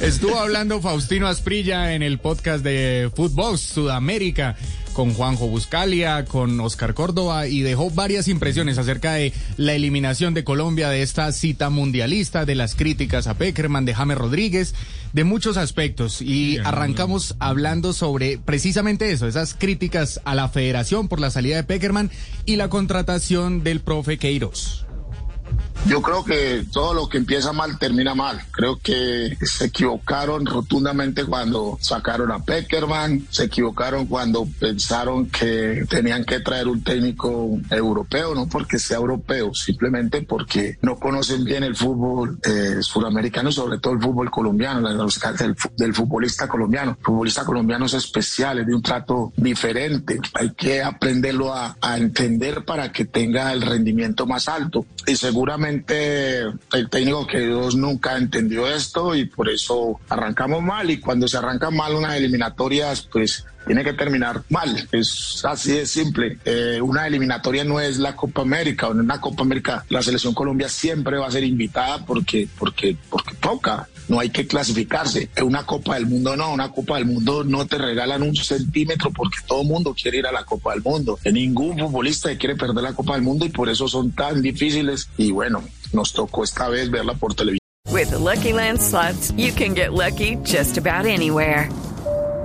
Estuvo hablando Faustino Asprilla en el podcast de Footbox Sudamérica con Juanjo Buscalia, con Oscar Córdoba y dejó varias impresiones acerca de la eliminación de Colombia de esta cita mundialista, de las críticas a Peckerman, de James Rodríguez, de muchos aspectos. Y arrancamos hablando sobre precisamente eso, esas críticas a la federación por la salida de Peckerman y la contratación del profe Queiroz. Yo creo que todo lo que empieza mal termina mal. Creo que se equivocaron rotundamente cuando sacaron a Peckerman, se equivocaron cuando pensaron que tenían que traer un técnico europeo, no porque sea europeo, simplemente porque no conocen bien el fútbol eh, sudamericano, sobre todo el fútbol colombiano, del, del futbolista colombiano. El futbolista colombiano es especial, es de un trato diferente. Hay que aprenderlo a, a entender para que tenga el rendimiento más alto. Y seguramente el técnico que Dios nunca entendió esto y por eso arrancamos mal y cuando se arranca mal unas eliminatorias pues tiene que terminar mal. Es así de simple. Eh, una eliminatoria no es la Copa América. En una Copa América la selección Colombia siempre va a ser invitada porque, porque, porque toca. No hay que clasificarse. Una Copa del Mundo no. Una Copa del Mundo no te regalan un centímetro porque todo el mundo quiere ir a la Copa del Mundo. Ningún futbolista quiere perder la Copa del Mundo y por eso son tan difíciles. Y bueno, nos tocó esta vez verla por televisión. With Lucky Land slots, you can get lucky just about anywhere.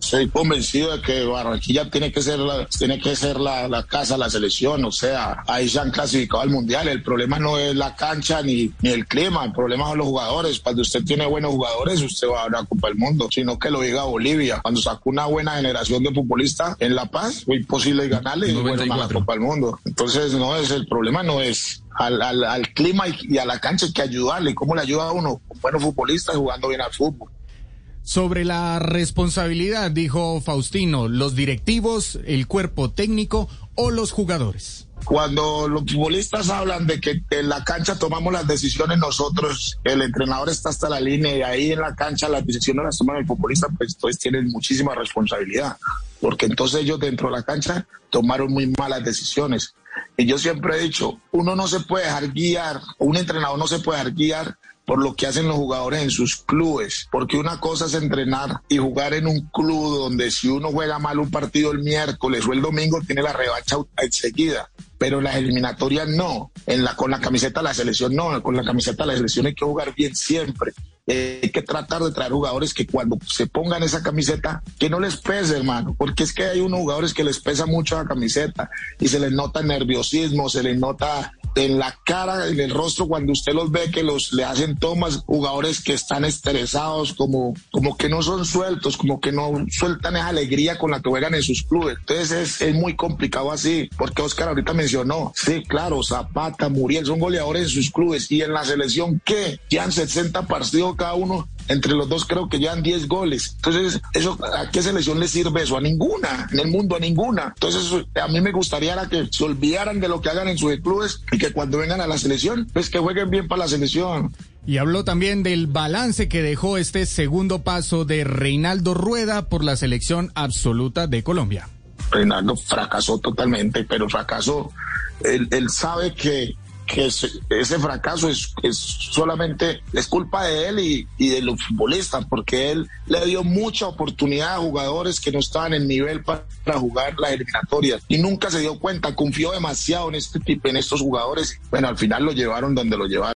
Estoy convencido de que Barranquilla tiene que ser la, tiene que ser la, la casa, la selección, o sea, ahí se han clasificado al mundial. El problema no es la cancha ni, ni el clima, el problema son los jugadores. Cuando usted tiene buenos jugadores, usted va a la Copa del Mundo, sino que lo diga Bolivia. Cuando sacó una buena generación de futbolistas en La Paz, fue imposible ganarle y bueno, a la Copa del Mundo. Entonces, no es el problema, no es al, al, al clima y, y, a la cancha hay que ayudarle. ¿Cómo le ayuda a uno? Con buenos futbolistas jugando bien al fútbol. Sobre la responsabilidad, dijo Faustino, los directivos, el cuerpo técnico o los jugadores. Cuando los futbolistas hablan de que en la cancha tomamos las decisiones nosotros, el entrenador está hasta la línea y ahí en la cancha las decisiones las toma el futbolista, pues entonces tienen muchísima responsabilidad, porque entonces ellos dentro de la cancha tomaron muy malas decisiones. Y yo siempre he dicho, uno no se puede dejar guiar, un entrenador no se puede dejar guiar por lo que hacen los jugadores en sus clubes, porque una cosa es entrenar y jugar en un club donde si uno juega mal un partido el miércoles o el domingo tiene la revancha enseguida, pero las eliminatorias no, en la, con la camiseta de la selección no, con la camiseta de la selección hay que jugar bien siempre. Eh, hay que tratar de traer jugadores que cuando se pongan esa camiseta, que no les pese, hermano, porque es que hay unos jugadores que les pesa mucho la camiseta y se les nota nerviosismo, se les nota en la cara, en el rostro, cuando usted los ve que los le hacen tomas, jugadores que están estresados, como, como que no son sueltos, como que no sueltan esa alegría con la que juegan en sus clubes. Entonces es, es muy complicado así, porque Oscar ahorita mencionó, sí, claro, Zapata, Muriel, son goleadores en sus clubes y en la selección, ¿qué? han 60 partidos cada uno entre los dos creo que llevan 10 goles. Entonces, eso, ¿a qué selección le sirve eso? A ninguna, en el mundo a ninguna. Entonces, a mí me gustaría que se olvidaran de lo que hagan en sus clubes y que cuando vengan a la selección, pues que jueguen bien para la selección. Y habló también del balance que dejó este segundo paso de Reinaldo Rueda por la selección absoluta de Colombia. Reinaldo fracasó totalmente, pero fracasó. Él, él sabe que que ese, fracaso es, es, solamente es culpa de él y, y, de los futbolistas, porque él le dio mucha oportunidad a jugadores que no estaban en nivel para, jugar las eliminatorias y nunca se dio cuenta, confió demasiado en este tipo, en estos jugadores. Bueno, al final lo llevaron donde lo llevaron.